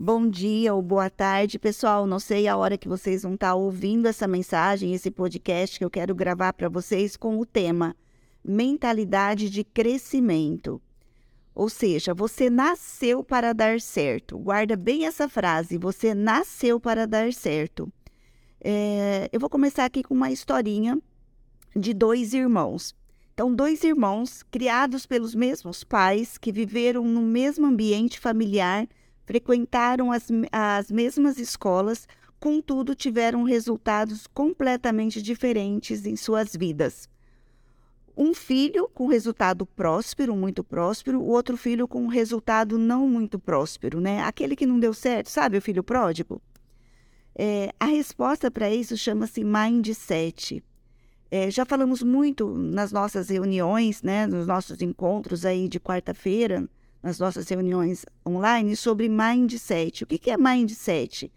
Bom dia ou boa tarde, pessoal. Não sei a hora que vocês vão estar ouvindo essa mensagem, esse podcast que eu quero gravar para vocês com o tema mentalidade de crescimento. Ou seja, você nasceu para dar certo. Guarda bem essa frase: você nasceu para dar certo. É, eu vou começar aqui com uma historinha de dois irmãos. Então, dois irmãos criados pelos mesmos pais, que viveram no mesmo ambiente familiar frequentaram as, as mesmas escolas, contudo tiveram resultados completamente diferentes em suas vidas. Um filho com resultado próspero, muito próspero, o outro filho com resultado não muito próspero, né? Aquele que não deu certo, sabe, o filho pródigo? É, a resposta para isso chama-se mindset. É, já falamos muito nas nossas reuniões, né, nos nossos encontros aí de quarta-feira, nas nossas reuniões online sobre mindset. O que, é mindset?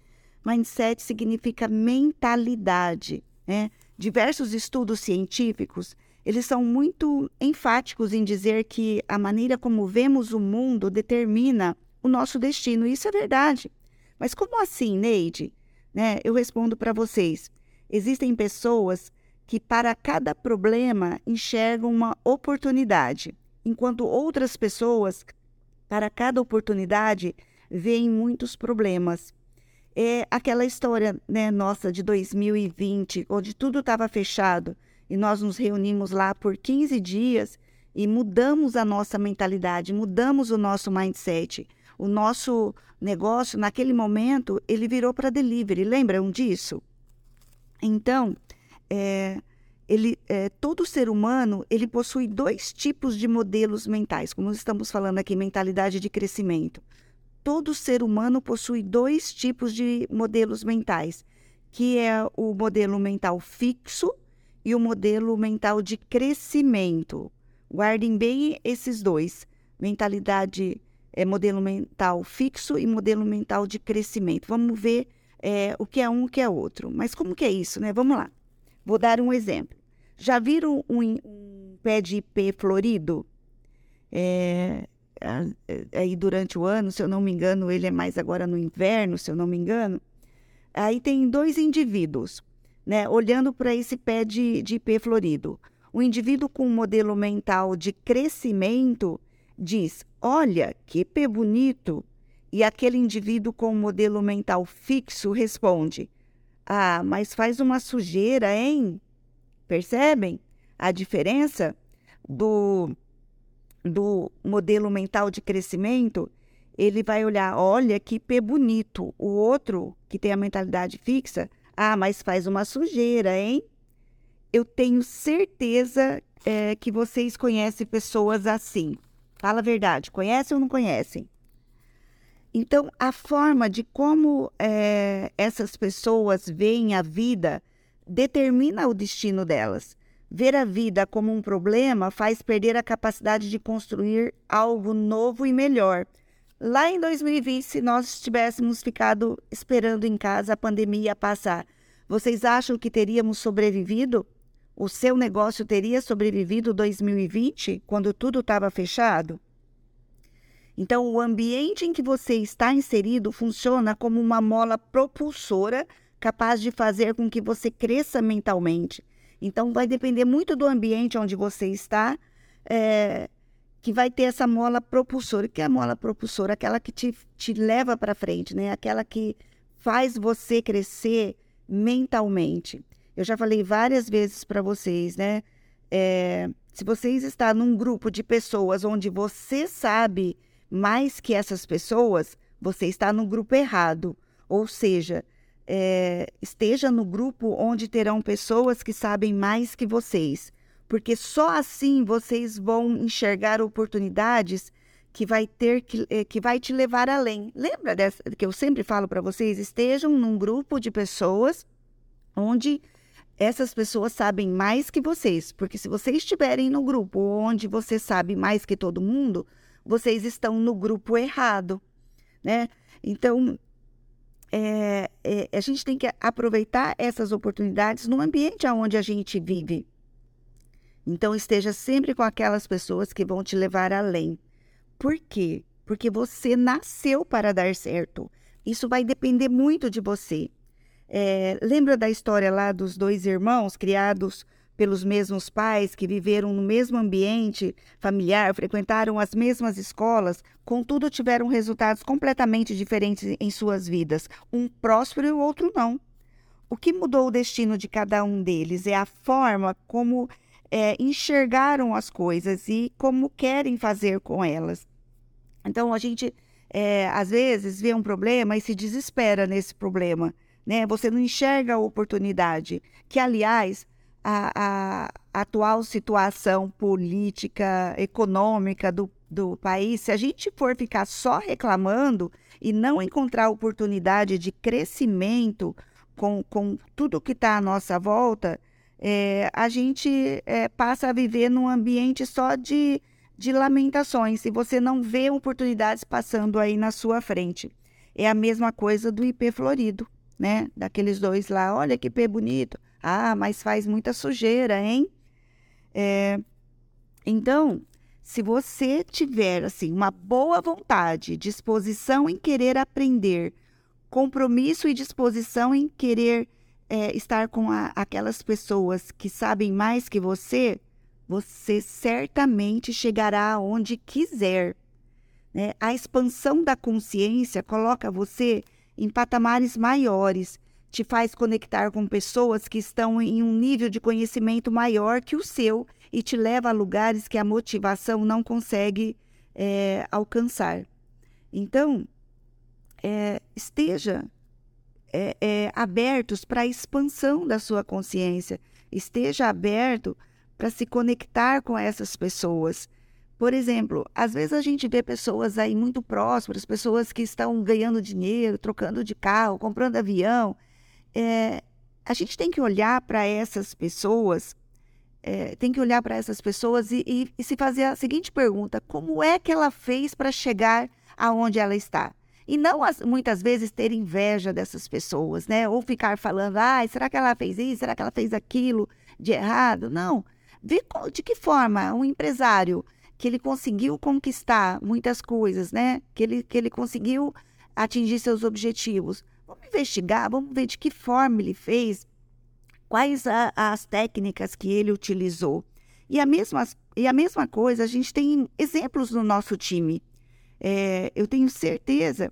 Mindset significa mentalidade. Né? Diversos estudos científicos eles são muito enfáticos em dizer que a maneira como vemos o mundo determina o nosso destino. Isso é verdade. Mas como assim, Neide? Né? Eu respondo para vocês. Existem pessoas que para cada problema enxergam uma oportunidade, enquanto outras pessoas para cada oportunidade, vem muitos problemas. É aquela história né, nossa de 2020, onde tudo estava fechado e nós nos reunimos lá por 15 dias e mudamos a nossa mentalidade, mudamos o nosso mindset. O nosso negócio, naquele momento, ele virou para delivery. Lembram disso? Então, é, ele, é, todo ser humano ele possui dois tipos de modelos mentais, como estamos falando aqui, mentalidade de crescimento. Todo ser humano possui dois tipos de modelos mentais, que é o modelo mental fixo e o modelo mental de crescimento. Guardem bem esses dois: mentalidade é modelo mental fixo e modelo mental de crescimento. Vamos ver é, o que é um, o que é outro. Mas como que é isso, né? Vamos lá. Vou dar um exemplo. Já viram um, um pé de ipê florido? É, aí durante o ano, se eu não me engano, ele é mais agora no inverno, se eu não me engano. Aí tem dois indivíduos, né, olhando para esse pé de, de ipê florido. O indivíduo com um modelo mental de crescimento diz: Olha, que pé bonito. E aquele indivíduo com um modelo mental fixo responde: Ah, mas faz uma sujeira, hein? Percebem a diferença do, do modelo mental de crescimento? Ele vai olhar, olha que pé bonito. O outro, que tem a mentalidade fixa, ah, mas faz uma sujeira, hein? Eu tenho certeza é, que vocês conhecem pessoas assim. Fala a verdade, conhecem ou não conhecem? Então, a forma de como é, essas pessoas veem a vida determina o destino delas. Ver a vida como um problema faz perder a capacidade de construir algo novo e melhor. Lá em 2020, se nós tivéssemos ficado esperando em casa a pandemia passar, vocês acham que teríamos sobrevivido? O seu negócio teria sobrevivido 2020, quando tudo estava fechado? Então, o ambiente em que você está inserido funciona como uma mola propulsora capaz de fazer com que você cresça mentalmente. Então, vai depender muito do ambiente onde você está, é, que vai ter essa mola propulsora. O que é a mola propulsora? Aquela que te, te leva para frente, né? Aquela que faz você crescer mentalmente. Eu já falei várias vezes para vocês, né? É, se vocês estão num grupo de pessoas onde você sabe mais que essas pessoas, você está no grupo errado. Ou seja, é, esteja no grupo onde terão pessoas que sabem mais que vocês, porque só assim vocês vão enxergar oportunidades que vai ter que, é, que vai te levar além. Lembra dessa, que eu sempre falo para vocês? Estejam num grupo de pessoas onde essas pessoas sabem mais que vocês, porque se vocês estiverem no grupo onde você sabe mais que todo mundo, vocês estão no grupo errado, né? Então, é, é, a gente tem que aproveitar essas oportunidades no ambiente onde a gente vive. Então, esteja sempre com aquelas pessoas que vão te levar além. Por quê? Porque você nasceu para dar certo. isso vai depender muito de você. É, lembra da história lá dos dois irmãos criados pelos mesmos pais, que viveram no mesmo ambiente familiar, frequentaram as mesmas escolas, contudo tiveram resultados completamente diferentes em suas vidas, um próspero e o outro não. O que mudou o destino de cada um deles é a forma como é, enxergaram as coisas e como querem fazer com elas. Então, a gente, é, às vezes, vê um problema e se desespera nesse problema. Né? Você não enxerga a oportunidade, que, aliás, a, a atual situação política, econômica do, do país, se a gente for ficar só reclamando e não encontrar oportunidade de crescimento com, com tudo que está à nossa volta, é, a gente é, passa a viver num ambiente só de, de lamentações e você não vê oportunidades passando aí na sua frente. É a mesma coisa do IP florido, né? Daqueles dois lá, olha que IP bonito. Ah, mas faz muita sujeira, hein? É, então, se você tiver assim uma boa vontade, disposição em querer aprender, compromisso e disposição em querer é, estar com a, aquelas pessoas que sabem mais que você, você certamente chegará aonde quiser. Né? A expansão da consciência coloca você em patamares maiores, te faz conectar com pessoas que estão em um nível de conhecimento maior que o seu e te leva a lugares que a motivação não consegue é, alcançar. Então, é, esteja é, é, abertos para a expansão da sua consciência, esteja aberto para se conectar com essas pessoas. Por exemplo, às vezes a gente vê pessoas aí muito prósperas, pessoas que estão ganhando dinheiro, trocando de carro, comprando avião. É, a gente tem que olhar para essas pessoas, é, tem que olhar para essas pessoas e, e, e se fazer a seguinte pergunta: como é que ela fez para chegar aonde ela está? E não as, muitas vezes ter inveja dessas pessoas, né? Ou ficar falando, ah, será que ela fez isso? Será que ela fez aquilo de errado? Não. Ver de que forma um empresário que ele conseguiu conquistar muitas coisas, né? Que ele, que ele conseguiu atingir seus objetivos. Vamos investigar, vamos ver de que forma ele fez, quais a, as técnicas que ele utilizou. E a, mesma, e a mesma coisa, a gente tem exemplos no nosso time. É, eu tenho certeza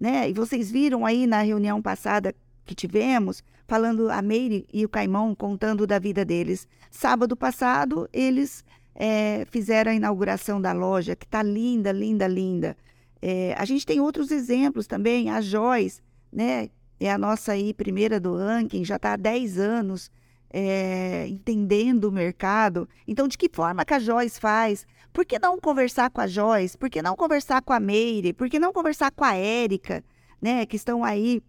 né? E vocês viram aí na reunião passada que tivemos, falando a Meire e o Caimão contando da vida deles. Sábado passado, eles é, fizeram a inauguração da loja, que está linda, linda, linda. É, a gente tem outros exemplos também. A Joyce, né? É a nossa aí primeira do ranking, já está há 10 anos é, entendendo o mercado. Então, de que forma que a Joyce faz? Por que não conversar com a Joyce? Por que não conversar com a Meire? Por que não conversar com a Érica, né? Que estão aí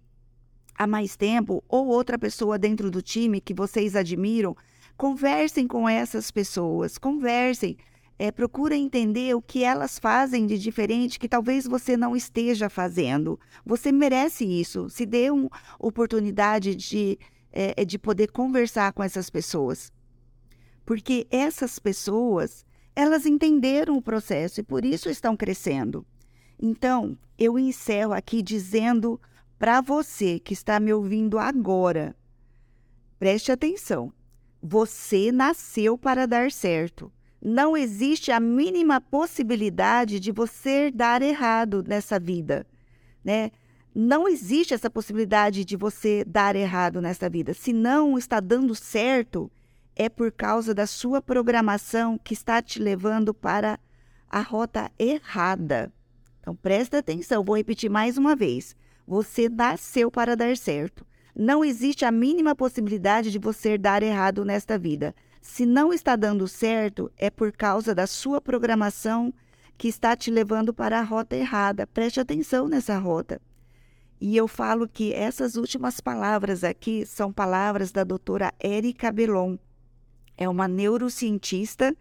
há mais tempo, ou outra pessoa dentro do time que vocês admiram. Conversem com essas pessoas, conversem. É, procura entender o que elas fazem de diferente que talvez você não esteja fazendo. Você merece isso. Se dê uma oportunidade de é, é de poder conversar com essas pessoas. Porque essas pessoas, elas entenderam o processo e por isso estão crescendo. Então, eu encerro aqui dizendo para você que está me ouvindo agora, preste atenção. Você nasceu para dar certo. Não existe a mínima possibilidade de você dar errado nessa vida, né? não existe essa possibilidade de você dar errado nesta vida. Se não está dando certo, é por causa da sua programação que está te levando para a rota errada. Então presta atenção, vou repetir mais uma vez. Você nasceu para dar certo. Não existe a mínima possibilidade de você dar errado nesta vida. Se não está dando certo, é por causa da sua programação que está te levando para a rota errada. Preste atenção nessa rota. E eu falo que essas últimas palavras aqui são palavras da doutora Érica Belon. É uma neurocientista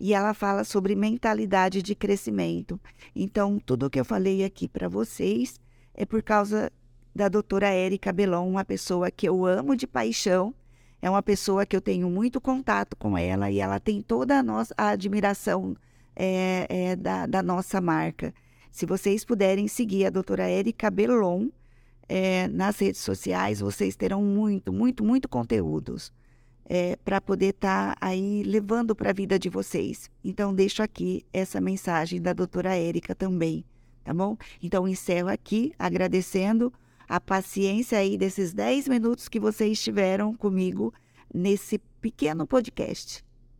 e ela fala sobre mentalidade de crescimento. Então, tudo o que eu falei aqui para vocês é por causa da doutora Érica Belon, uma pessoa que eu amo de paixão, é uma pessoa que eu tenho muito contato com ela e ela tem toda a nossa admiração é, é, da, da nossa marca. Se vocês puderem seguir a doutora Érica Belon é, nas redes sociais, vocês terão muito, muito, muito conteúdos é, para poder estar tá aí levando para a vida de vocês. Então, deixo aqui essa mensagem da doutora Érica também, tá bom? Então, encerro aqui agradecendo a paciência aí desses 10 minutos que vocês tiveram comigo nesse pequeno podcast.